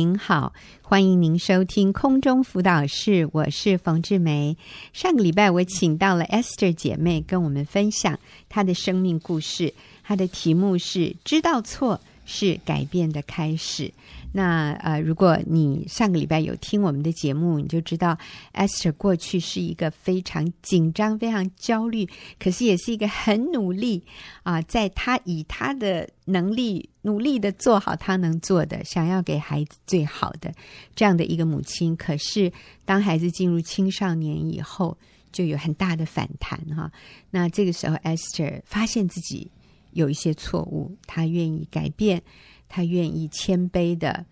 您好，欢迎您收听空中辅导室，我是冯志梅。上个礼拜我请到了 Esther 姐妹跟我们分享她的生命故事，她的题目是“知道错是改变的开始”。那呃，如果你上个礼拜有听我们的节目，你就知道 Esther 过去是一个非常紧张、非常焦虑，可是也是一个很努力啊、在她以她的能力努力的做好她能做的，想要给孩子最好的这样的一个母亲。可是当孩子进入青少年以后，就有很大的反弹哈。那这个时候，Esther 发现自己有一些错误，她愿意改变。他愿意谦卑的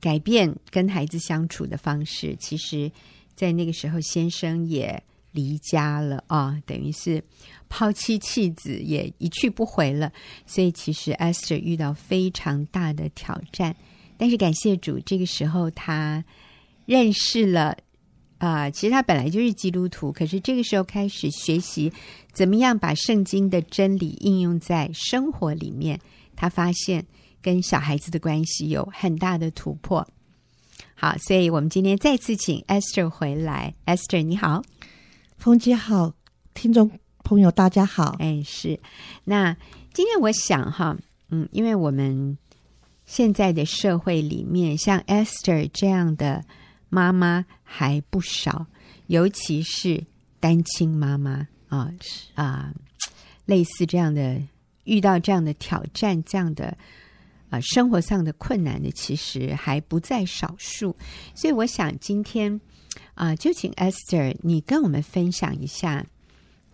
改变跟孩子相处的方式，其实，在那个时候，先生也离家了啊，等于是抛妻弃子，也一去不回了。所以，其实 Esther 遇到非常大的挑战。但是，感谢主，这个时候他认识了啊、其实他本来就是基督徒，可是这个时候开始学习怎么样把圣经的真理应用在生活里面。他发现。跟小孩子的关系有很大的突破。好，所以我们今天再次请 Esther 回来。Esther，你好，冯姐好，听众朋友大家好。哎，是。那今天我想哈，嗯，因为我们现在的社会里面，像 Esther 这样的妈妈还不少，尤其是单亲妈妈啊啊，类似这样的遇到这样的挑战，这样的。啊，生活上的困难呢，其实还不在少数，所以我想今天啊，就请 Esther 你跟我们分享一下，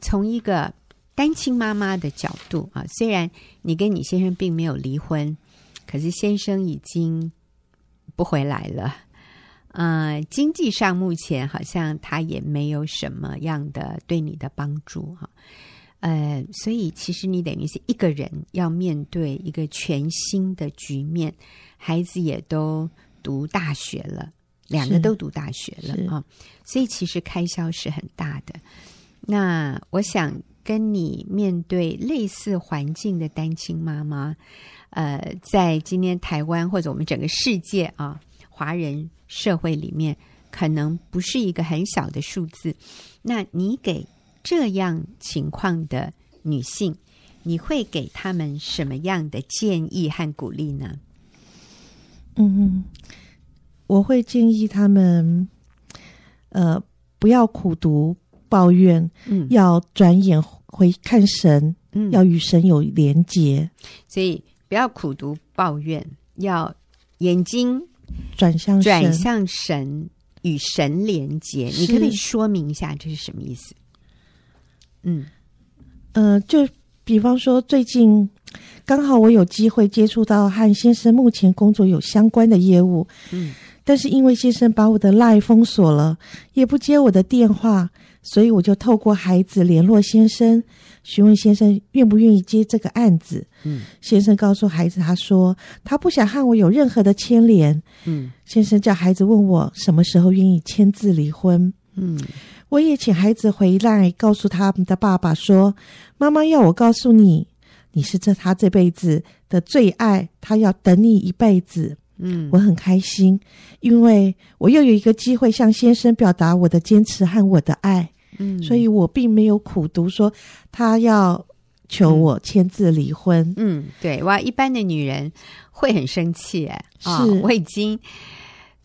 从一个单亲妈妈的角度啊，虽然你跟你先生并没有离婚，可是先生已经不回来了，呃，经济上目前好像他也没有什么样的对你的帮助哈。呃，所以其实你等于是一个人要面对一个全新的局面，孩子也都读大学了，两个都读大学了啊，哦，所以其实开销是很大的。那我想跟你面对类似环境的单亲妈妈，呃，在今天台湾或者我们整个世界啊，华人社会里面，可能不是一个很小的数字。那你给这样情况的女性，你会给他们什么样的建议和鼓励呢？嗯，我会建议他们，呃，不要苦读抱怨，嗯，要转眼回看神，嗯，要与神有连结，所以不要苦读抱怨，要眼睛转向转向神，与神连结。你可以说明一下这是什么意思？嗯，呃，就比方说，最近刚好我有机会接触到和先生目前工作有相关的业务，嗯，但是因为先生把我的 LINE 封锁了，也不接我的电话，所以我就透过孩子联络先生，询问先生愿不愿意接这个案子。嗯，先生告诉孩子，他说他不想和我有任何的牵连。嗯，先生叫孩子问我什么时候愿意签字离婚。嗯。我也请孩子回来，告诉他们的爸爸说：“妈妈要我告诉你，你是这他这辈子的最爱，他要等你一辈子。”嗯，我很开心，因为我又有一个机会向先生表达我的坚持和我的爱。嗯，所以我并没有苦读说他要求我签字离婚。嗯，对，哇，一般的女人会很生气哎，是、哦、我已经。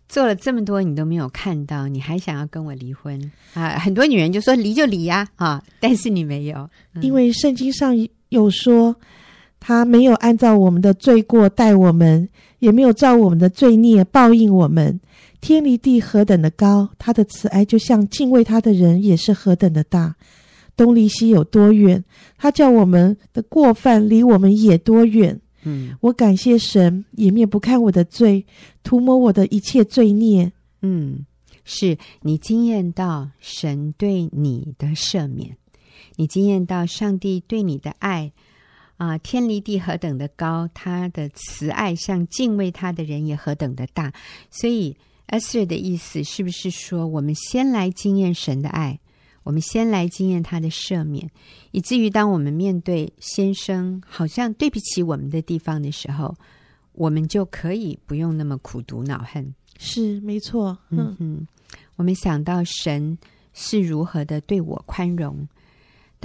做了这么多，你都没有看到，你还想要跟我离婚啊？很多女人就说离就离呀，啊！但是你没有，嗯、因为圣经上有说，他没有按照我们的罪过待我们，也没有照我们的罪孽报应我们。天离地何等的高，他的慈爱就像敬畏他的人也是何等的大。东离西有多远，他叫我们的过犯离我们也多远。嗯，我感谢神，也面不看我的罪，涂抹我的一切罪孽。嗯，是你惊艳到神对你的赦免，你惊艳到上帝对你的爱啊、呃，天离地何等的高，他的慈爱像敬畏他的人也何等的大。所以，Esther 的意思是不是说，我们先来经验神的爱？我们先来经验他的赦免，以至于当我们面对先生好像对不起我们的地方的时候，我们就可以不用那么苦读恼恨。是没错，嗯嗯，我们想到神是如何的对我宽容，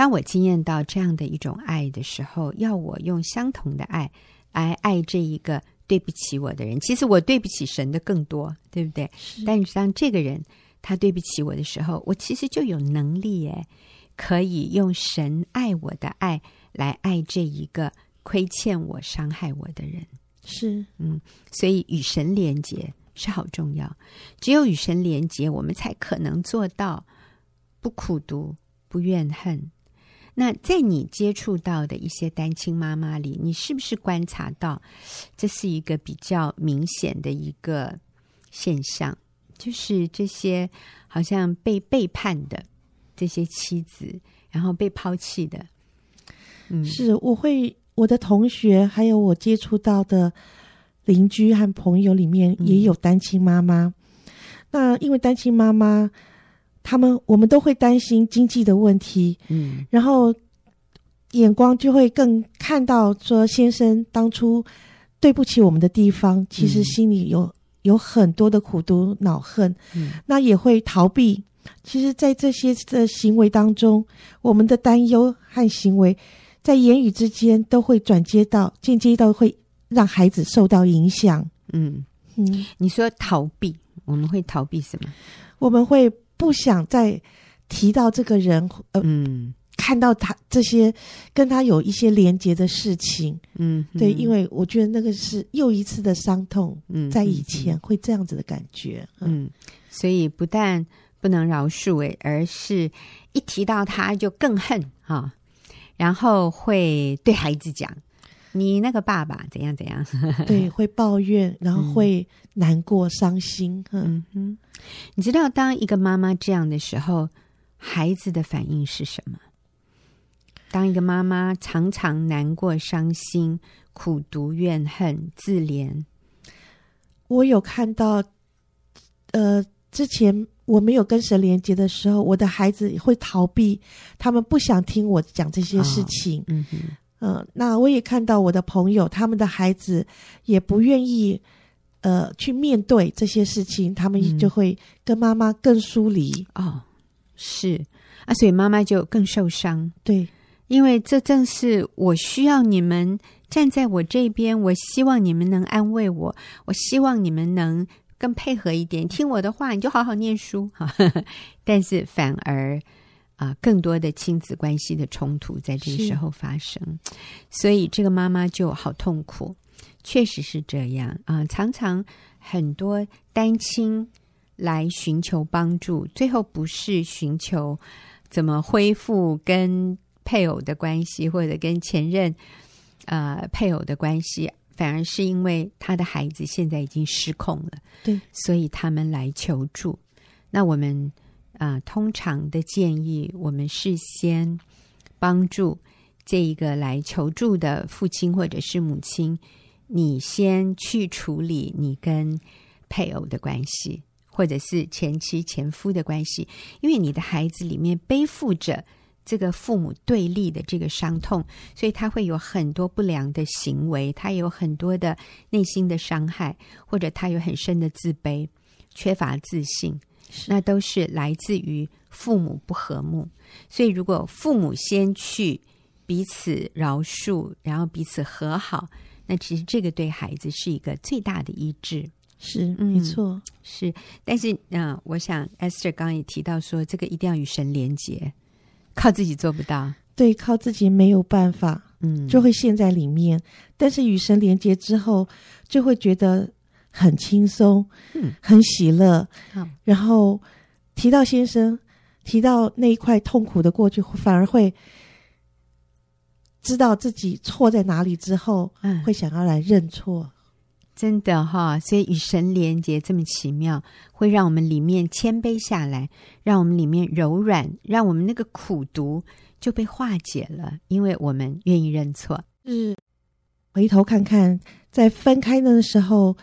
当我经验到这样的一种爱的时候，要我用相同的爱来爱这一个对不起我的人。其实我对不起神的更多，对不对？是。但是当这个人他对不起我的时候，我其实就有能力诶，可以用神爱我的爱来爱这一个亏欠我、伤害我的人。是，嗯，所以与神连结。是好重要，只有与神连结，我们才可能做到不苦读、不怨恨。那在你接触到的一些单亲妈妈里，你是不是观察到这是一个比较明显的一个现象？就是这些好像被背叛的这些妻子，然后被抛弃的。嗯，是，我会我的同学还有我接触到的。邻居和朋友里面也有单亲妈妈，那因为单亲妈妈，他们我们都会担心经济的问题，嗯，然后眼光就会更看到说先生当初对不起我们的地方，其实心里有有很多的苦毒恼恨，嗯，那也会逃避。其实，在这些的行为当中，我们的担忧和行为，在言语之间都会转接到间接到会。让孩子受到影响。嗯嗯，你说逃避，我们会逃避什么？我们会不想再提到这个人，呃，嗯，看到他这些跟他有一些连结的事情。嗯，对，因为我觉得那个是又一次的伤痛。嗯，在以前会这样子的感觉。嗯，嗯，所以不但不能饶恕，诶，而是一提到他就更恨哈，然后会对孩子讲。你那个爸爸怎样怎样？对，会抱怨，然后会难过、嗯、伤心。嗯哼，你知道，当一个妈妈这样的时候，孩子的反应是什么？当一个妈妈常常难过、伤心、苦读、怨恨、自怜，我有看到，呃，之前我没有跟神连接的时候，我的孩子会逃避，他们不想听我讲这些事情。哦、嗯哼。呃，那我也看到我的朋友，他们的孩子也不愿意，呃，去面对这些事情，他们就会跟妈妈更疏离。嗯、哦，是啊，所以妈妈就更受伤。对，因为这正是我需要你们站在我这边，我希望你们能安慰我，我希望你们能更配合一点，听我的话，你就好好念书哈。但是反而。啊，更多的亲子关系的冲突在这个时候发生，所以这个妈妈就好痛苦，确实是这样啊。常常很多单亲来寻求帮助，最后不是寻求怎么恢复跟配偶的关系，或者跟前任呃配偶的关系，反而是因为他的孩子现在已经失控了，对，所以他们来求助。那我们。啊，通常的建议，我们事先帮助这一个来求助的父亲或者是母亲，你先去处理你跟配偶的关系，或者是前妻前夫的关系，因为你的孩子里面背负着这个父母对立的这个伤痛，所以他会有很多不良的行为，他有很多的内心的伤害，或者他有很深的自卑，缺乏自信。那都是来自于父母不和睦，所以如果父母先去彼此饶恕，然后彼此和好，那其实这个对孩子是一个最大的医治。是，没错，嗯、是。但是，嗯、呃，我想 Esther 刚刚也提到说，这个一定要与神连结，靠自己做不到。对，靠自己没有办法，嗯，就会陷在里面。但是与神连接之后，就会觉得。很轻松，嗯，很喜乐，嗯，然后提到先生，提到那一块痛苦的过去，反而会知道自己错在哪里之后，嗯，会想要来认错。真的哈，所以与神连结这么奇妙，会让我们里面谦卑下来，让我们里面柔软，让我们那个苦毒就被化解了，因为我们愿意认错。嗯，回头看看，在分开的时候。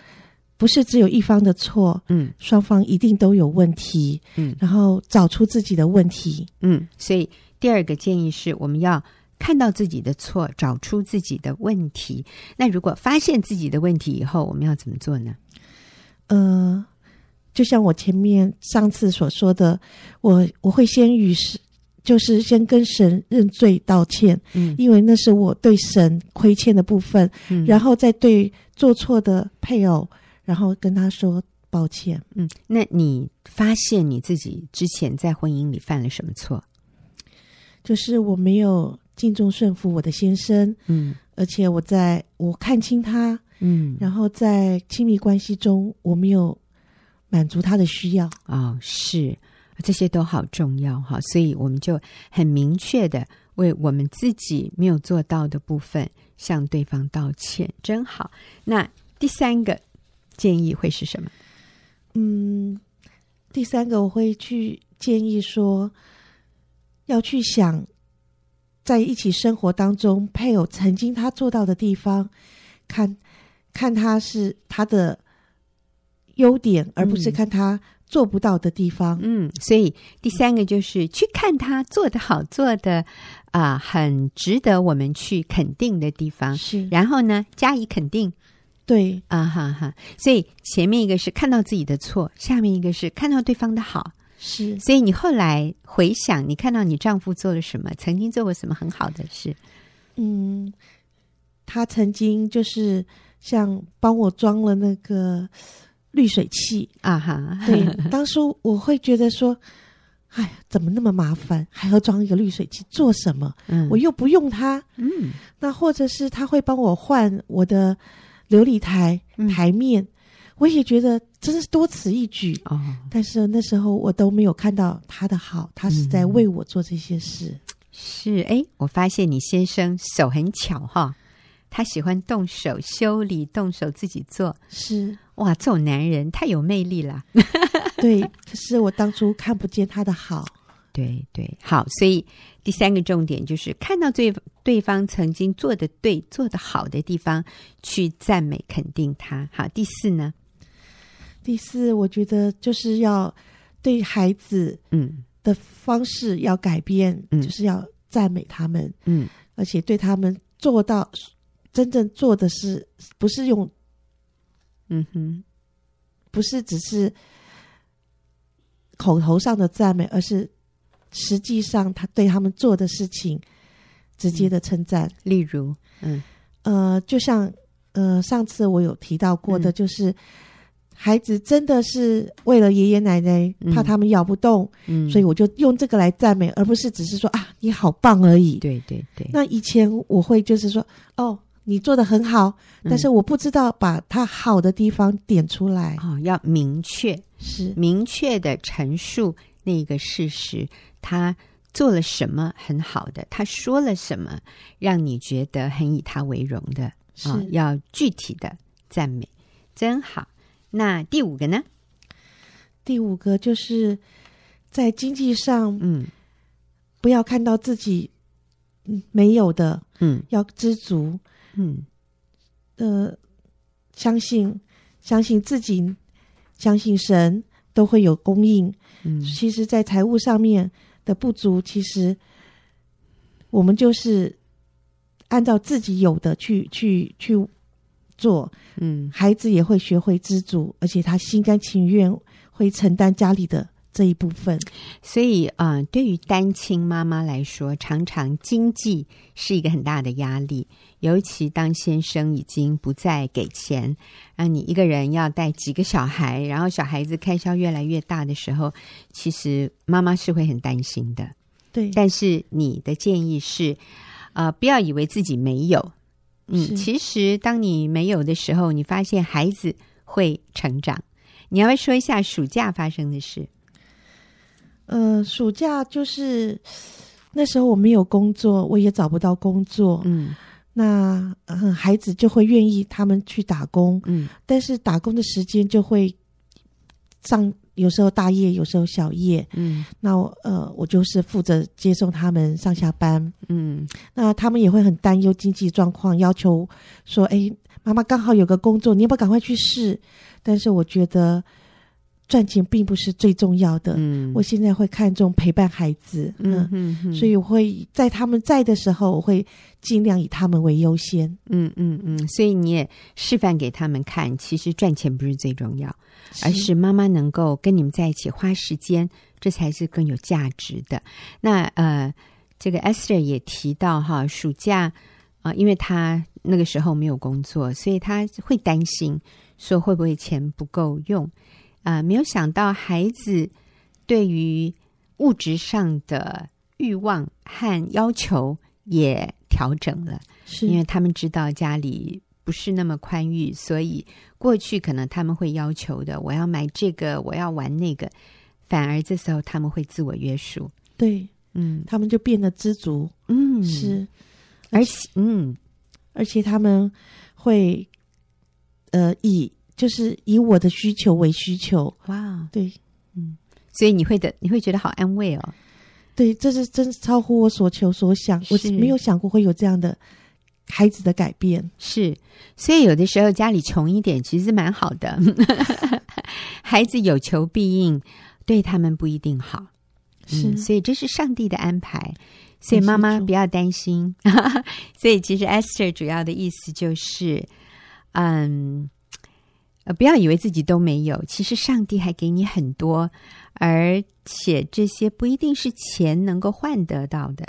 不是只有一方的错，嗯，双方一定都有问题，嗯，然后找出自己的问题，嗯，所以第二个建议是我们要看到自己的错，找出自己的问题。那如果发现自己的问题以后，我们要怎么做呢？呃，就像我前面上次所说的，我我会先与神，就是先跟神认罪道歉，嗯，因为那是我对神亏欠的部分，嗯，然后再对做错的配偶，然后跟他说抱歉，嗯。那你发现你自己之前在婚姻里犯了什么错？就是我没有敬重顺服我的先生，嗯，而且我在我看清他。嗯，然后在亲密关系中，我没有满足他的需要。哦，是，这些都好重要哈，所以我们就很明确的为我们自己没有做到的部分向对方道歉，真好。那第三个建议会是什么？嗯，第三个我会去建议说，要去想在一起生活当中，配偶曾经他做到的地方，看。看他是他的优点，而不是看他做不到的地方。嗯，所以第三个就是去看他做的好，做的啊、呃，很值得我们去肯定的地方。是，然后呢，加以肯定。对，啊哈哈。所以前面一个是看到自己的错，下面一个是看到对方的好。是，所以你后来回想，你看到你丈夫做了什么，曾经做过什么很好的事？嗯，他曾经就是。像帮我装了那个滤水器啊哈，对，当初我会觉得说，哎呀，怎么那么麻烦，还要装一个滤水器做什么？嗯，我又不用它。嗯，那或者是他会帮我换我的流理台台面，嗯，我也觉得真是多此一举哦。但是那时候我都没有看到他的好，他是在为我做这些事。嗯，是，哎，我发现你先生手很巧哈。他喜欢动手修理，动手自己做，是哇，这种男人太有魅力了。对，可是我当初看不见他的好。对对，好，所以第三个重点就是看到对对方曾经做的对、做的好的地方，去赞美肯定他。好，第四呢？第四，我觉得就是要对孩子嗯的方式要改变，嗯，就是要赞美他们，嗯，而且对他们做到。真正做的是不是用，嗯哼，不是只是口头上的赞美，而是实际上他对他们做的事情直接的称赞。例如，嗯呃，就像呃上次我有提到过的，就是、嗯、孩子真的是为了爷爷奶奶怕他们咬不动，嗯，所以我就用这个来赞美，而不是只是说啊你好棒而已。对对对。那以前我会就是说哦。你做的很好，但是我不知道把他好的地方点出来。嗯、哦，要明确，是明确的陈述那个事实。他做了什么很好的？他说了什么让你觉得很以他为荣的？啊、哦、要具体的赞美，真好。那第五个呢？第五个就是在经济上，嗯，不要看到自己嗯没有的，嗯，要知足。嗯，呃，相信相信自己，相信神都会有供应。嗯，其实，在财务上面的不足，其实我们就是按照自己有的去去去做。嗯，孩子也会学会知足，而且他心甘情愿会承担家里的这一部分。所以啊，呃，对于单亲妈妈来说，常常经济是一个很大的压力。尤其当先生已经不再给钱，让你一个人要带几个小孩，然后小孩子开销越来越大的时候，其实妈妈是会很担心的。对，但是你的建议是，呃，不要以为自己没有。嗯，其实当你没有的时候，你发现孩子会成长。你要不要说一下暑假发生的事？呃，暑假就是那时候我没有工作，我也找不到工作。嗯。那嗯，孩子就会愿意他们去打工，嗯，但是打工的时间就会上，有时候大夜，有时候小夜，嗯，那我呃，我就是负责接送他们上下班，嗯，那他们也会很担忧经济状况，要求说，哎，妈妈刚好有个工作，你要不要赶快去试？但是我觉得赚钱并不是最重要的。嗯，我现在会看重陪伴孩子。嗯嗯嗯，所以我会在他们在的时候，我会尽量以他们为优先。嗯嗯嗯，所以你也示范给他们看，其实赚钱不是最重要，是而是妈妈能够跟你们在一起花时间，这才是更有价值的。那呃，这个 Esther 也提到哈，暑假啊、呃，因为他那个时候没有工作，所以他会担心说会不会钱不够用。啊、呃，没有想到孩子对于物质上的欲望和要求也调整了，是。因为他们知道家里不是那么宽裕，所以过去可能他们会要求的，我要买这个，我要玩那个，反而这时候他们会自我约束，对，嗯，他们就变得知足，嗯，是，而且，嗯，而且他们会，呃，以。就是以我的需求为需求，哇，对，嗯，所以你会的，你会觉得好安慰哦。对，这是真超乎我所求所想，是我没有想过会有这样的孩子的改变。是，所以有的时候家里穷一点其实是蛮好的，孩子有求必应，对他们不一定好。是，嗯，所以这是上帝的安排，所以妈妈不要担心。所以其实 Esther 主要的意思就是，嗯。呃，不要以为自己都没有，其实上帝还给你很多，而且这些不一定是钱能够换得到的，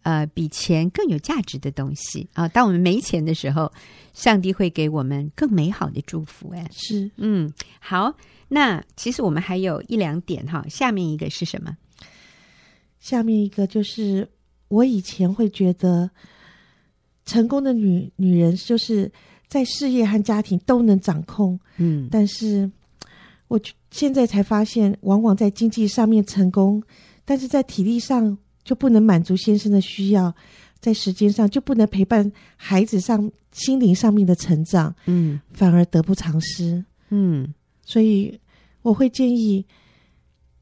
呃，比钱更有价值的东西啊。当我们没钱的时候，上帝会给我们更美好的祝福。哎，是，嗯，好，那其实我们还有一两点哈，下面一个是什么？下面一个就是我以前会觉得，成功的女女人就是。在事业和家庭都能掌控，嗯，但是我现在才发现，往往在经济上面成功，但是在体力上就不能满足先生的需要，在时间上就不能陪伴孩子上心灵上面的成长，嗯，反而得不偿失，嗯，所以我会建议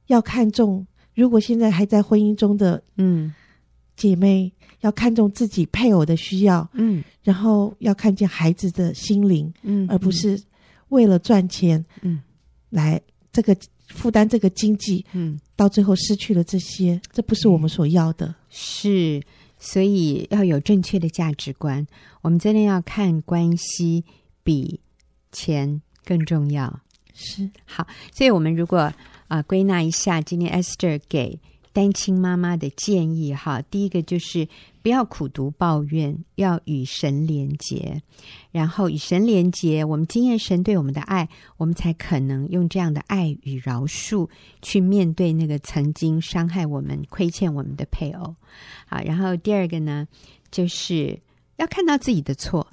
要看重，如果现在还在婚姻中的，嗯。姐妹要看重自己配偶的需要，嗯，然后要看见孩子的心灵，嗯，而不是为了赚钱，嗯，来这个负担这个经济，嗯，到最后失去了这些，这不是我们所要的。是，所以要有正确的价值观。我们真的要看关系比钱更重要。是，好，所以我们如果啊、呃、归纳一下，今天 Esther 给。单亲妈妈的建议哈，第一个就是不要苦读抱怨，要与神连结，然后与神连结，我们经验神对我们的爱，我们才可能用这样的爱与饶恕去面对那个曾经伤害我们、亏欠我们的配偶。好，然后第二个呢，就是要看到自己的错，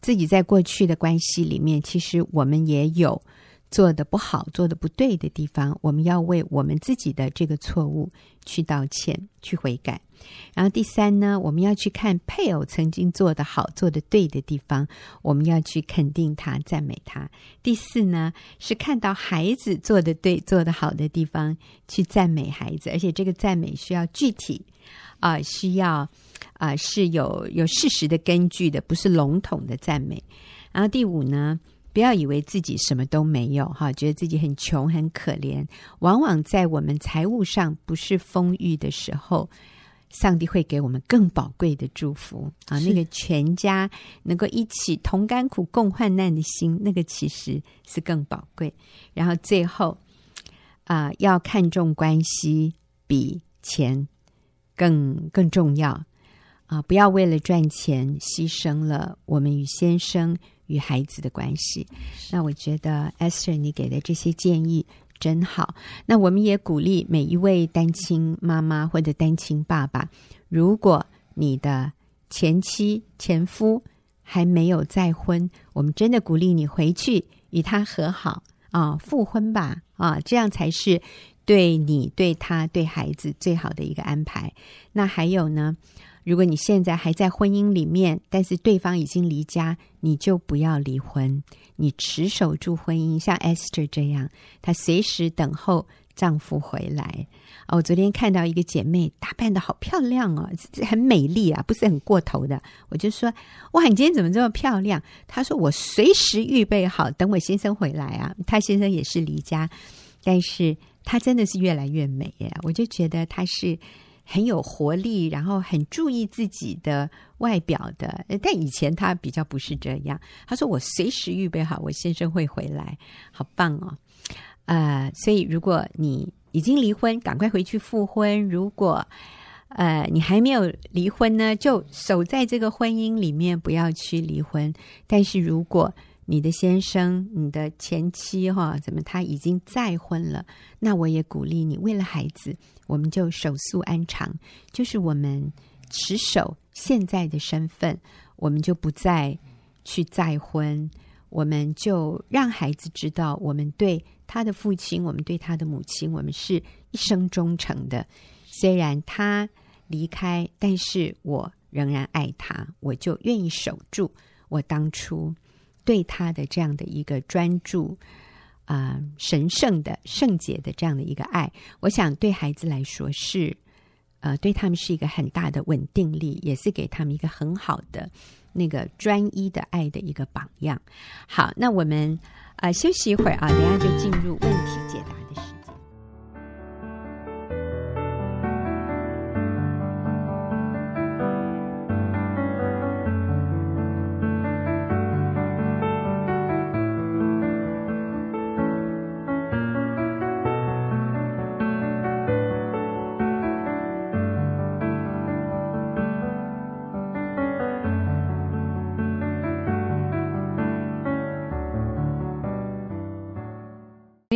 自己在过去的关系里面，其实我们也有。做的不好、做的不对的地方，我们要为我们自己的这个错误去道歉、去悔改。然后第三呢，我们要去看配偶曾经做的好、做的对的地方，我们要去肯定他、赞美他。第四呢，是看到孩子做的对、做的好的地方，去赞美孩子，而且这个赞美需要具体啊、需要啊、是有有事实的根据的，不是笼统的赞美。然后第五呢，不要以为自己什么都没有哈，觉得自己很穷很可怜。往往在我们财务上不是丰裕的时候，上帝会给我们更宝贵的祝福啊！那个全家能够一起同甘苦共患难的心，那个其实是更宝贵。然后最后啊，要看重关系比钱更更重要啊！不要为了赚钱牺牲了我们与先生。与孩子的关系，那我觉得 Esther 你给的这些建议真好。那我们也鼓励每一位单亲妈妈或者单亲爸爸，如果你的前妻前夫还没有再婚，我们真的鼓励你回去与他和好啊，复婚吧啊，这样才是对你、对他、对孩子最好的一个安排。那还有呢？如果你现在还在婚姻里面，但是对方已经离家，你就不要离婚，你持守住婚姻，像 Esther 这样，她随时等候丈夫回来。哦，我昨天看到一个姐妹打扮得好漂亮哦，很美丽啊，不是很过头的。我就说：哇，你今天怎么这么漂亮？她说：我随时预备好，等我先生回来啊。她先生也是离家。但是她真的是越来越美耶！我就觉得她是很有活力，然后很注意自己的外表的。但以前她比较不是这样。她说：“我随时预备好，我先生会回来，好棒哦！”呃，所以如果你已经离婚，赶快回去复婚；如果呃你还没有离婚呢，就守在这个婚姻里面，不要去离婚。但是如果你的先生、你的前妻哈，怎么他已经再婚了？那我也鼓励你，为了孩子，我们就守素安常，就是我们持守现在的身份，我们就不再去再婚，我们就让孩子知道，我们对他的父亲，我们对他的母亲，我们是一生忠诚的。虽然他离开，但是我仍然爱他，我就愿意守住我当初。对他的这样的一个专注，啊、神圣的、圣洁的这样的一个爱，我想对孩子来说是，呃，对他们是一个很大的稳定力，也是给他们一个很好的那个专一的爱的一个榜样。好，那我们呃休息一会儿啊，等下就进入问题解答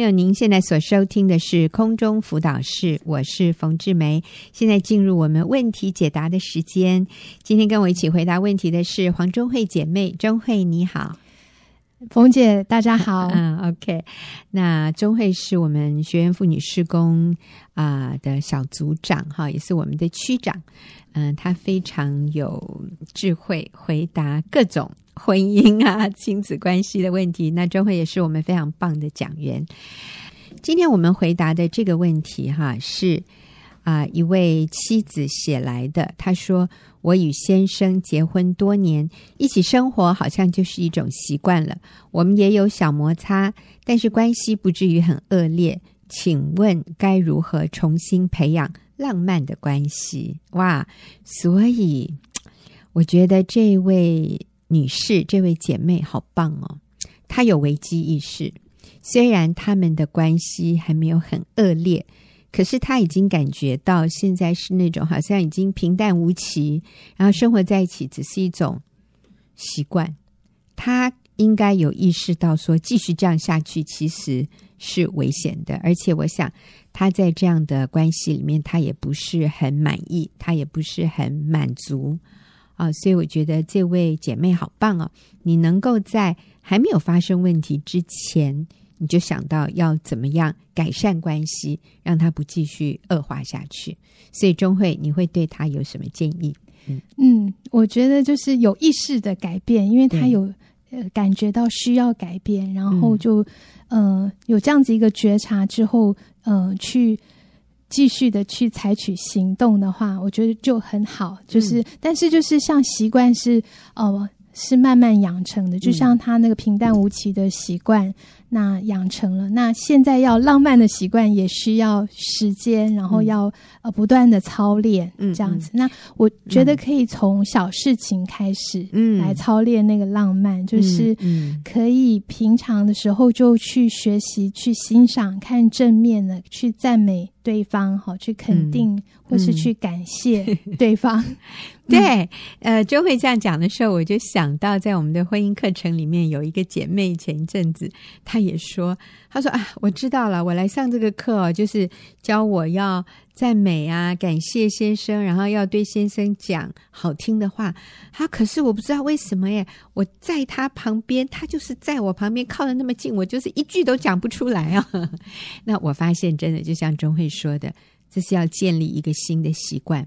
友，您现在所收听的是空中辅导室，我是冯志梅。现在进入我们问题解答的时间。今天跟我一起回答问题的是黄中慧姐妹，中慧你好，冯姐大家好。嗯，OK。那中慧是我们学员妇女施工啊、呃、的小组长哈，也是我们的区长。嗯，她非常有智慧，回答各种。婚姻啊，亲子关系的问题，那周慧也是我们非常棒的讲员。今天我们回答的这个问题，哈，是啊、一位妻子写来的。她说：“我与先生结婚多年，一起生活好像就是一种习惯了。我们也有小摩擦，但是关系不至于很恶劣。请问该如何重新培养浪漫的关系？”哇，所以我觉得这位。女士，这位姐妹好棒哦！她有危机意识，虽然他们的关系还没有很恶劣，可是她已经感觉到现在是那种好像已经平淡无奇，然后生活在一起只是一种习惯。她应该有意识到说，继续这样下去其实是危险的，而且我想她在这样的关系里面，她也不是很满意，她也不是很满足。啊，所以我觉得这位姐妹好棒哦！你能够在还没有发生问题之前，你就想到要怎么样改善关系，让他不继续恶化下去。所以钟慧，你会对她有什么建议？嗯嗯，我觉得就是有意识的改变，因为她有呃感觉到需要改变，然后就、嗯、呃有这样子一个觉察之后，呃去。继续的去采取行动的话，我觉得就很好。就是，嗯、但是就是像习惯是哦、呃，是慢慢养成的。就像他那个平淡无奇的习惯。嗯那养成了，那现在要浪漫的习惯也需要时间，然后要、嗯、呃不断的操练，这样子。那我觉得可以从小事情开始，嗯，来操练那个浪漫，嗯、就是可以平常的时候就去学习、去欣赏、看正面的，去赞美对方，好，去肯定、嗯、或是去感谢对方。对，呃，就会这样讲的时候，我就想到在我们的婚姻课程里面有一个姐妹，前一阵子她也说，她说啊，我知道了，我来上这个课哦，就是教我要赞美啊，感谢先生，然后要对先生讲好听的话。她可是我不知道为什么耶，我在他旁边，他就是在我旁边靠得那么近，我就是一句都讲不出来啊。那我发现真的就像钟慧说的，这是要建立一个新的习惯。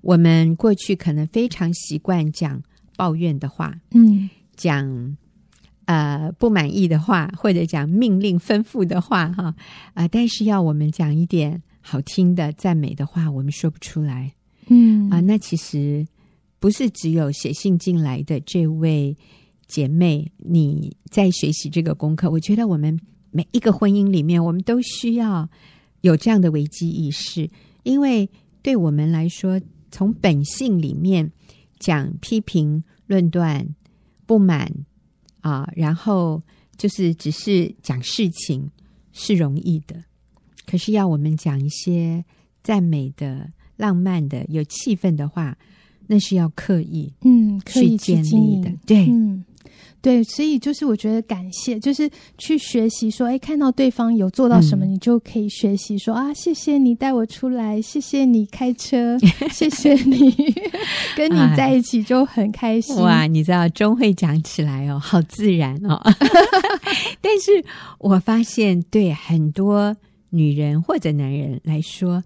我们过去可能非常习惯讲抱怨的话，嗯，讲呃不满意的话，或者讲命令吩咐的话，哈啊、呃，但是要我们讲一点好听的赞美的话，我们说不出来，嗯。啊、呃，那其实不是只有写信进来的这位姐妹你在学习这个功课，我觉得我们每一个婚姻里面，我们都需要有这样的危机意识，因为对我们来说，从本性里面讲批评、论断、不满啊，然后就是只是讲事情是容易的，可是要我们讲一些赞美的、浪漫的、有气氛的话，那是要刻意，嗯，刻意去建立的，对，嗯。对，所以就是我觉得感谢，就是去学习说，哎，看到对方有做到什么，嗯、你就可以学习说啊，谢谢你带我出来，谢谢你开车，谢谢你 跟你在一起就很开心。哇，你知道钟会讲起来哦，好自然哦。但是我发现，对很多女人或者男人来说。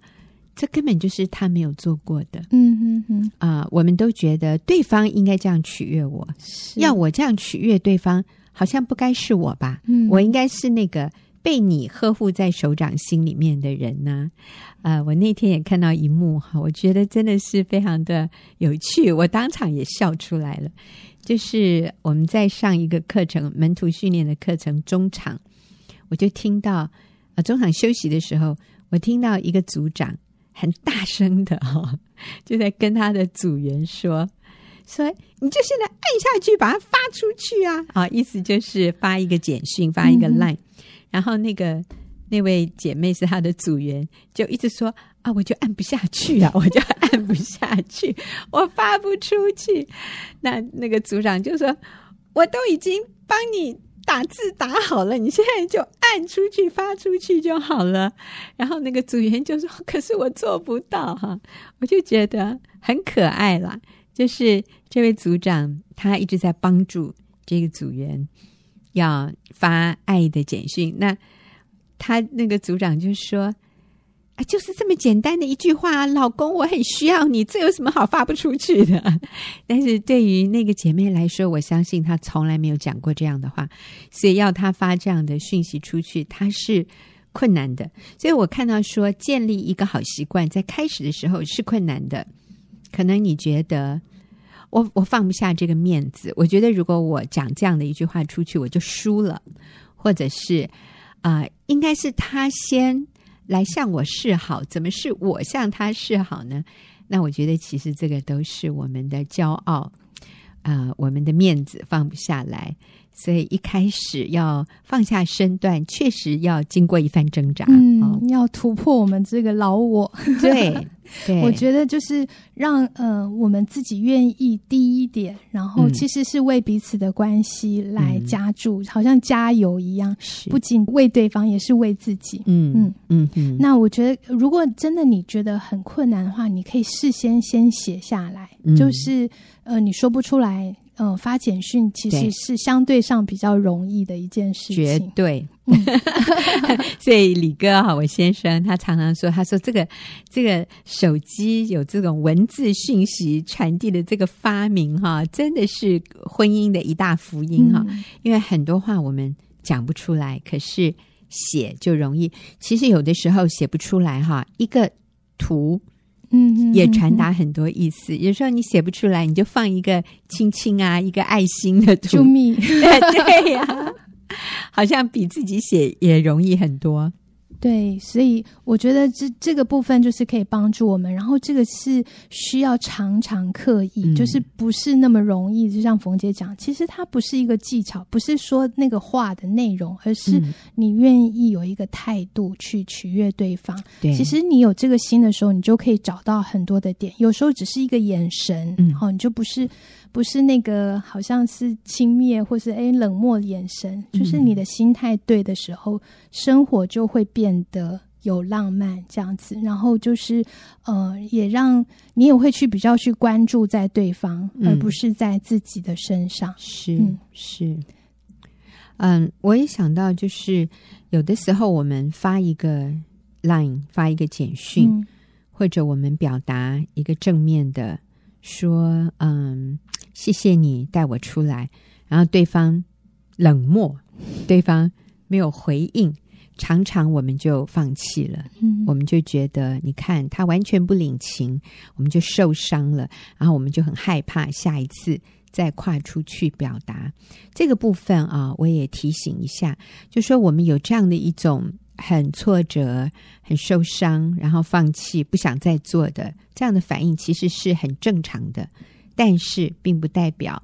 这根本就是他没有做过的，嗯嗯嗯啊！我们都觉得对方应该这样取悦我，是要我这样取悦对方，好像不该是我吧？嗯，我应该是那个被你呵护在手掌心里面的人呢。呃，我那天也看到一幕哈，我觉得真的是非常的有趣，我当场也笑出来了。就是我们在上一个课程，门徒训练的课程中场，我就听到啊、呃，中场休息的时候，我听到一个组长。很大声的哈，就在跟他的组员说：“说你就现在按下去，把它发出去啊！啊，意思就是发一个简讯，发一个 line。嗯、然后那个那位姐妹是他的组员，就一直说：啊，我就按不下去啊，我就按不下去，我发不出去。那那个组长就说：我都已经帮你。”打字打好了，你现在就按出去发出去就好了。然后那个组员就说：“ 可是我做不到哈。”我就觉得很可爱啦。就是这位组长，他一直在帮助这个组员要发爱的简讯。那他那个组长就说。啊，就是这么简单的一句话，老公，我很需要你，这有什么好发不出去的？但是对于那个姐妹来说，我相信她从来没有讲过这样的话，所以要她发这样的讯息出去，她是困难的。所以我看到说，建立一个好习惯，在开始的时候是困难的。可能你觉得我我放不下这个面子，我觉得如果我讲这样的一句话出去，我就输了，或者是啊、应该是他先。来向我示好，怎么是我向他示好呢？那我觉得其实这个都是我们的骄傲，啊、我们的面子放不下来，所以一开始要放下身段，确实要经过一番挣扎，嗯，哦、要突破我们这个老我，对。对我觉得就是让呃我们自己愿意低一点，然后其实是为彼此的关系来加注，嗯、好像加油一样，是不仅为对方，也是为自己。嗯嗯嗯。嗯那我觉得，如果真的你觉得很困难的话，你可以事先先写下来，嗯、就是呃你说不出来。嗯，发简讯其实是相对上比较容易的一件事情。绝对，所以李哥哈，我先生他常常说，他说这个这个手机有这种文字讯息传递的这个发明哈，真的是婚姻的一大福音哈。嗯、因为很多话我们讲不出来，可是写就容易。其实有的时候写不出来哈，一个图。嗯，也传达很多意思。有时候你写不出来，你就放一个亲亲啊，一个爱心的图。救命！对呀、啊，好像比自己写也容易很多。对，所以我觉得这这个部分就是可以帮助我们，然后这个是需要常常刻意，嗯、就是不是那么容易。就像冯姐讲，其实它不是一个技巧，不是说那个话的内容，而是你愿意有一个态度去取悦对方。对、嗯，其实你有这个心的时候，你就可以找到很多的点。有时候只是一个眼神，嗯，好，你就不是。不是那个，好像是轻蔑或是诶冷漠的眼神，就是你的心态对的时候，嗯、生活就会变得有浪漫这样子。然后就是呃，也让你也会去比较去关注在对方，嗯、而不是在自己的身上。是、嗯、是，嗯，我也想到，就是有的时候我们发一个 line，发一个简讯，嗯、或者我们表达一个正面的。说嗯，谢谢你带我出来，然后对方冷漠，对方没有回应，常常我们就放弃了，嗯，我们就觉得你看他完全不领情，我们就受伤了，然后我们就很害怕下一次再跨出去表达。这个部分啊，我也提醒一下，就说我们有这样的一种很挫折、很受伤，然后放弃、不想再做的这样的反应，其实是很正常的。但是，并不代表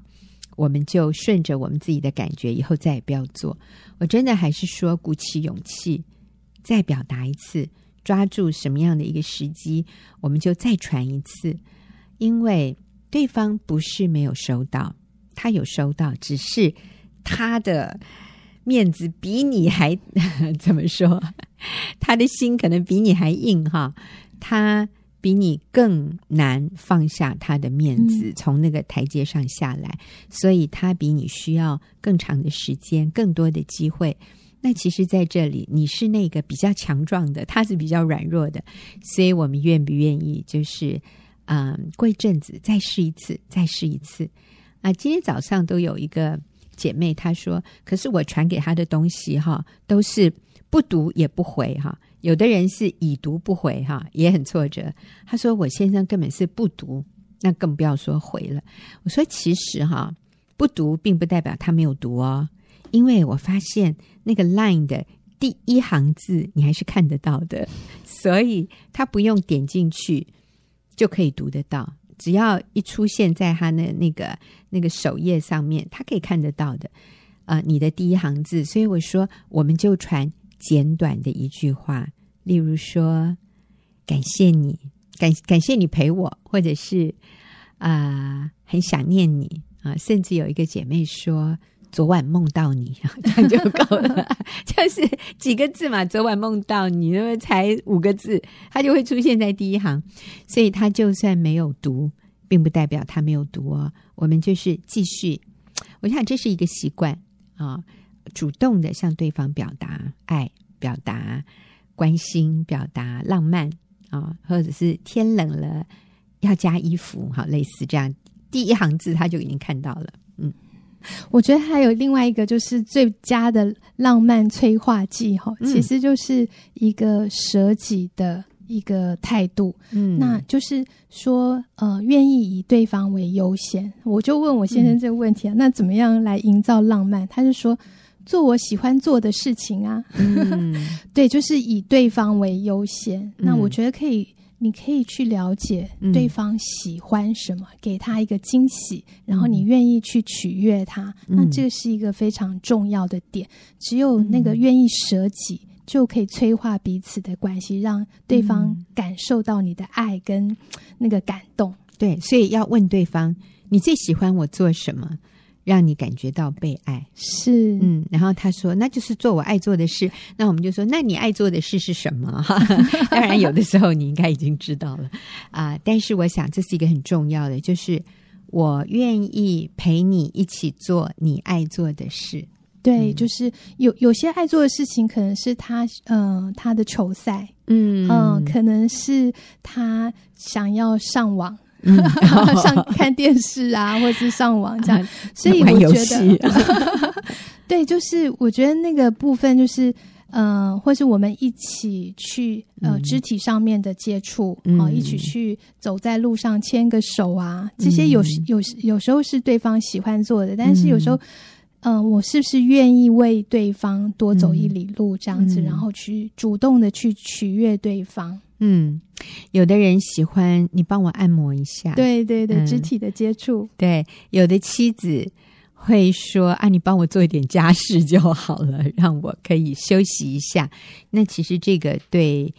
我们就顺着我们自己的感觉，以后再也不要做。我真的还是说，鼓起勇气，再表达一次，抓住什么样的一个时机，我们就再传一次。因为对方不是没有收到，他有收到，只是他的面子比你还 怎么说？他的心可能比你还硬哈，他。比你更难放下他的面子，从那个台阶上下来，嗯，所以他比你需要更长的时间，更多的机会。那其实，在这里，你是那个比较强壮的，他是比较软弱的，所以我们愿不愿意，就是，嗯，过一阵子再试一次，再试一次。啊，今天早上都有一个姐妹她说，可是我传给她的东西哈，都是不读也不回哈。有的人是已读不回，哈，也很挫折。他说：“我先生根本是不读，那更不要说回了。”我说：“其实哈，不读并不代表他没有读哦，因为我发现那个 line 的第一行字你还是看得到的，所以他不用点进去就可以读得到，只要一出现在他的那个那个首页上面，他可以看得到的。呃，你的第一行字，所以我说我们就传。”简短的一句话，例如说：“感谢你，感感谢你陪我，或者是啊、很想念你啊。”甚至有一个姐妹说：“昨晚梦到你，这样就够了。”就是几个字嘛，“昨晚梦到你”，因为才五个字，它就会出现在第一行。所以它就算没有读，并不代表它没有读哦。我们就是继续，我想这是一个习惯啊。主动的向对方表达爱、表达关心、表达浪漫啊，或者是天冷了要加衣服，好，类似这样，第一行字他就已经看到了。嗯，我觉得还有另外一个就是最佳的浪漫催化剂哈，其实就是一个舍己的一个态度。嗯，那就是说呃，愿意以对方为优先。我就问我先生这个问题啊，嗯、那怎么样来营造浪漫？他就说。做我喜欢做的事情啊，嗯、对，就是以对方为优先。嗯、那我觉得可以，你可以去了解对方喜欢什么，嗯、给他一个惊喜，然后你愿意去取悦他，嗯、那这是一个非常重要的点。只有那个愿意舍己，嗯、就可以催化彼此的关系，让对方感受到你的爱跟那个感动。对，所以要问对方，你最喜欢我做什么？让你感觉到被爱。是。嗯，然后他说那就是做我爱做的事，那我们就说那你爱做的事是什么？哈，当然有的时候你应该已经知道了。啊、呃，但是我想这是一个很重要的，就是我愿意陪你一起做你爱做的事。对，嗯、就是有有些爱做的事情，可能是他嗯、呃、他的球赛，嗯。嗯、呃，可能是他想要上网。嗯，上看电视啊，或者是上网这样，啊、所以我觉得，啊、对，就是我觉得那个部分就是，嗯、呃，或是我们一起去呃肢体上面的接触啊、嗯。呃，一起去走在路上牵个手啊，这些有有有时候是对方喜欢做的，但是有时候，嗯、呃，我是不是愿意为对方多走一里路这样子，嗯、然后去主动的去取悦对方。嗯，有的人喜欢你帮我按摩一下，对对对，肢体的接触。对，有的妻子会说：“啊，你帮我做一点家事就好了，让我可以休息一下。”那其实这个对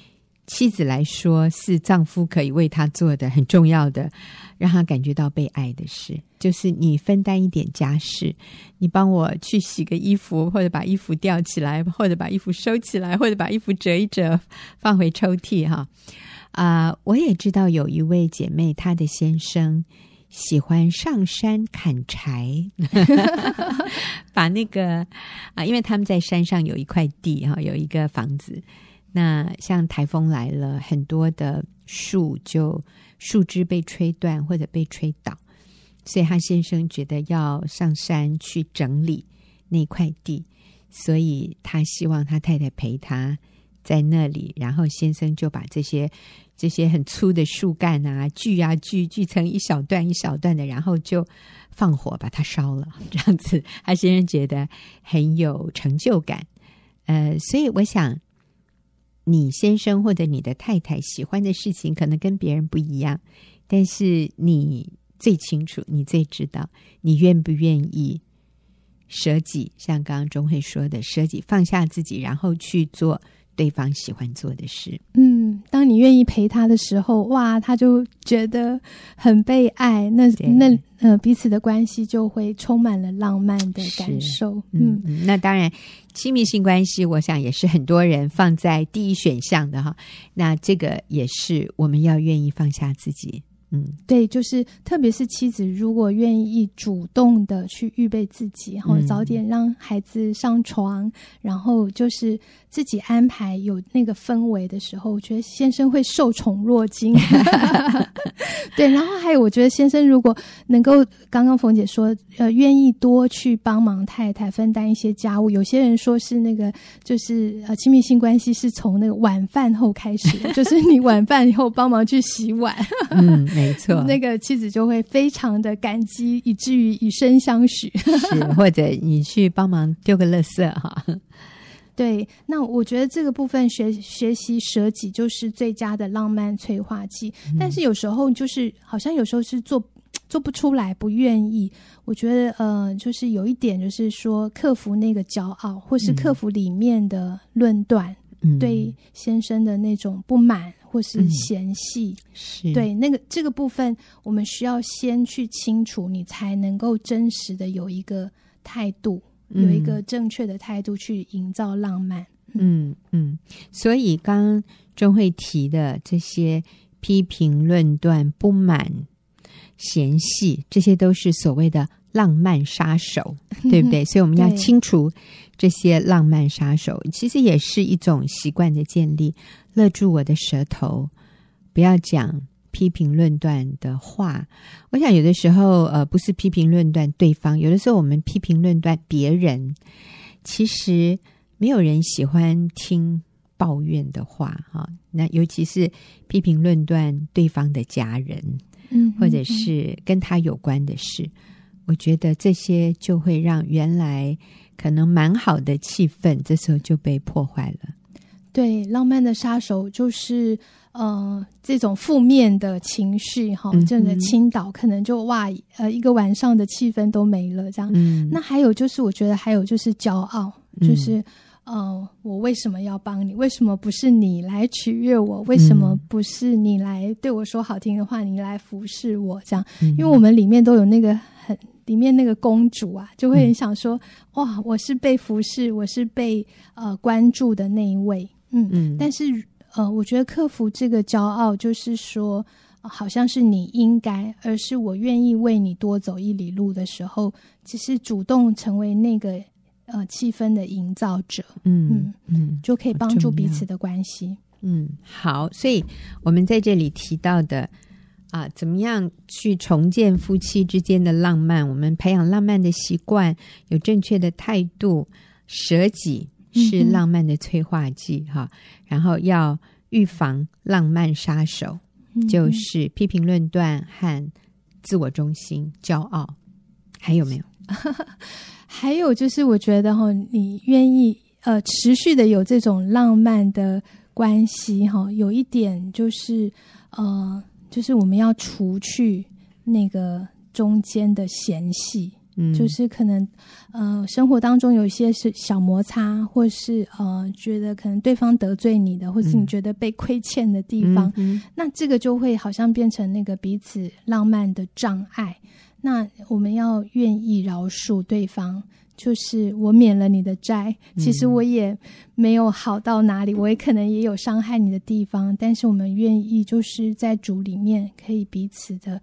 妻子来说是丈夫可以为她做的很重要的，让她感觉到被爱的事，就是你分担一点家事，你帮我去洗个衣服，或者把衣服吊起来，或者把衣服收起来，或者把衣服折一折放回抽屉哈。啊、我也知道有一位姐妹，她的先生喜欢上山砍柴，把那个啊、因为他们在山上有一块地哈，有一个房子。那像台风来了，很多的树就树枝被吹断或者被吹倒，所以他先生觉得要上山去整理那块地，所以他希望他太太陪他在那里，然后先生就把这些这些很粗的树干啊锯啊锯锯成一小段一小段的，然后就放火把它烧了，这样子，他先生觉得很有成就感。呃，所以我想，你先生或者你的太太喜欢的事情可能跟别人不一样，但是你最清楚，你最知道，你愿不愿意舍己？像刚刚钟慧说的，舍己放下自己，然后去做。对方喜欢做的事，嗯，当你愿意陪他的时候，哇，他就觉得很被爱，那那呃，彼此的关系就会充满了浪漫的感受。嗯，嗯，那当然，亲密性关系，我想也是很多人放在第一选项的哈。那这个也是我们要愿意放下自己。嗯，对，就是特别是妻子，如果愿意主动的去预备自己，然后早点让孩子上床，嗯、然后就是自己安排有那个氛围的时候，我觉得先生会受宠若惊。对，然后还有，我觉得先生如果能够刚刚冯姐说，呃，愿意多去帮忙太太分担一些家务，有些人说是那个，就是呃，亲密性关系是从那个晚饭后开始，就是你晚饭以后帮忙去洗碗。嗯。没错，那个妻子就会非常的感激，以至于以身相许。是，或者你去帮忙丢个垃圾哈。对，那我觉得这个部分学学习舍己就是最佳的浪漫催化剂。嗯。但是有时候就是好像有时候是做 做不出来，不愿意。我觉得呃，就是有一点就是说克服那个骄傲，或是克服里面的论断。对先生的那种不满或是嫌隙，嗯、是对那个这个部分，我们需要先去清楚，你才能够真实的有一个态度，嗯、有一个正确的态度去营造浪漫。嗯嗯，所以刚刚中慧提的这些批评、论断、不满、嫌隙，这些都是所谓的浪漫杀手，对不对？所以我们要清除。这些浪漫杀手其实也是一种习惯的建立。勒住我的舌头，不要讲批评论断的话。我想有的时候，呃，不是批评论断对方，有的时候我们批评论断别人。其实没有人喜欢听抱怨的话，哈。那尤其是批评论断对方的家人，嗯，或者是跟他有关的事，我觉得这些就会让原来。可能蛮好的气氛，这时候就被破坏了。对，浪漫的杀手就是呃，这种负面的情绪哈，这个倾倒，可能就哇，呃，一个晚上的气氛都没了。这样，嗯，那还有就是，我觉得还有就是骄傲，就是、嗯、呃，我为什么要帮你？为什么不是你来取悦我？为什么不是你来对我说好听的话？你来服侍我？这样，因为我们里面都有那个很。里面那个公主啊，就会很想说：“嗯、哇，我是被服侍，我是被呃关注的那一位。”嗯嗯。但是呃，我觉得克服这个骄傲，就是说、呃，好像是你应该，而是我愿意为你多走一里路的时候，只是主动成为那个呃气氛的营造者。嗯嗯嗯，就可以帮助彼此的关系。嗯，好。所以我们在这里提到的。啊，怎么样去重建夫妻之间的浪漫？我们培养浪漫的习惯，有正确的态度，舍己是浪漫的催化剂哈、嗯。然后要预防浪漫杀手，嗯、就是批评论断和自我中心、骄傲。还有没有？还有就是，我觉得哈，你愿意呃持续的有这种浪漫的关系哈，有一点就是呃。就是我们要除去那个中间的嫌隙，嗯，就是可能呃生活当中有一些是小摩擦，或是呃觉得可能对方得罪你的，或是你觉得被亏欠的地方，嗯，那这个就会好像变成那个彼此浪漫的障碍。那我们要愿意饶恕对方。就是我免了你的债，其实我也没有好到哪里，嗯、我也可能也有伤害你的地方，但是我们愿意就是在主里面可以彼此的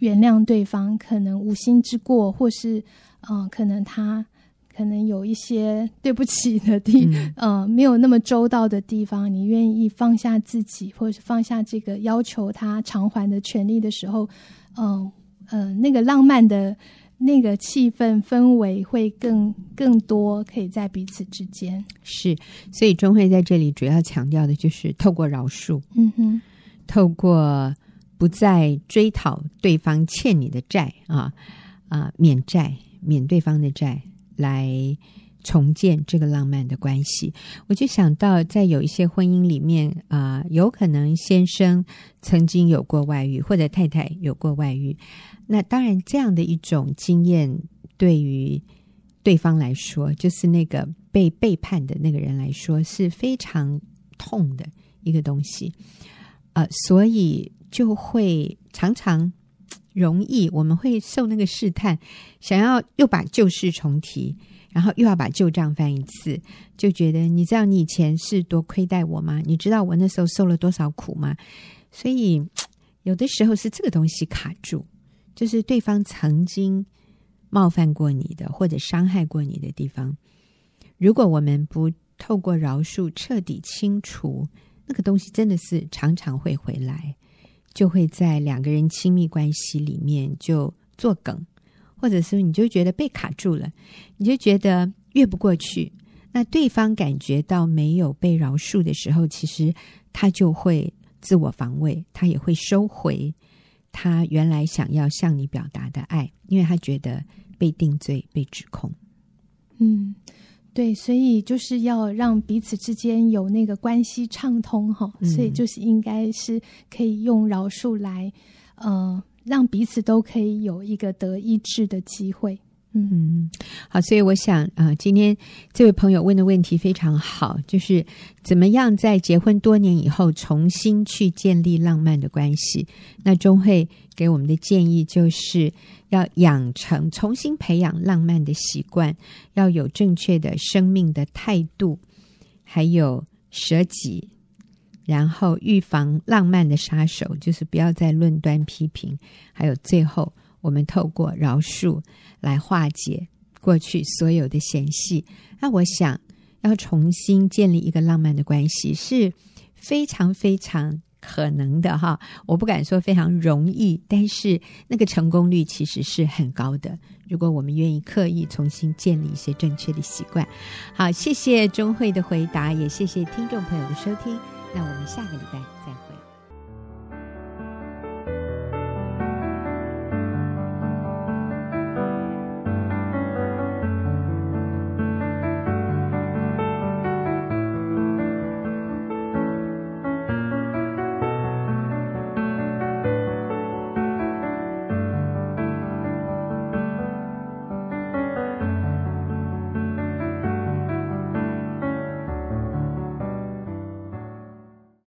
原谅对方，可能无心之过，或是嗯、呃，可能他可能有一些对不起的地，嗯、呃，没有那么周到的地方，你愿意放下自己，或者是放下这个要求他偿还的权利的时候，嗯呃，呃，那个浪漫的。那个气氛氛围会更更多，可以在彼此之间。是，所以中慧在这里主要强调的就是透过饶恕，嗯哼，透过不再追讨对方欠你的债啊啊，免债，免对方的债，来重建这个浪漫的关系。我就想到，在有一些婚姻里面啊，有可能先生曾经有过外遇，或者太太有过外遇。那当然，这样的一种经验，对于对方来说，就是那个被背叛的那个人来说，是非常痛的一个东西。呃，所以就会常常容易，我们会受那个试探，想要又把旧事重提，然后又要把旧账翻一次，就觉得你知道你以前是多亏待我吗？你知道我那时候受了多少苦吗？所以 有的时候是这个东西卡住。就是对方曾经冒犯过你的，或者伤害过你的地方，如果我们不透过饶恕彻底清除，那个东西真的是常常会回来，就会在两个人亲密关系里面就作梗，或者是你就觉得被卡住了，你就觉得越不过去。那对方感觉到没有被饶恕的时候，其实他就会自我防卫，他也会收回。他原来想要向你表达的爱，因为他觉得被定罪、被指控。嗯，对，所以就是要让彼此之间有那个关系畅通哈，嗯、所以就是应该是可以用饶恕来，呃，让彼此都可以有一个得医治的机会。嗯，好，所以我想啊、今天这位朋友问的问题非常好，就是怎么样在结婚多年以后重新去建立浪漫的关系？那钟慧给我们的建议就是要养成重新培养浪漫的习惯，要有正确的生命的态度，还有舍己，然后预防浪漫的杀手，就是不要再论断批评，还有最后。我们透过饶恕来化解过去所有的嫌隙。那我想要重新建立一个浪漫的关系是非常非常可能的哈。我不敢说非常容易，但是那个成功率其实是很高的。如果我们愿意刻意重新建立一些正确的习惯。好，谢谢钟慧的回答，也谢谢听众朋友的收听。那我们下个礼拜再会。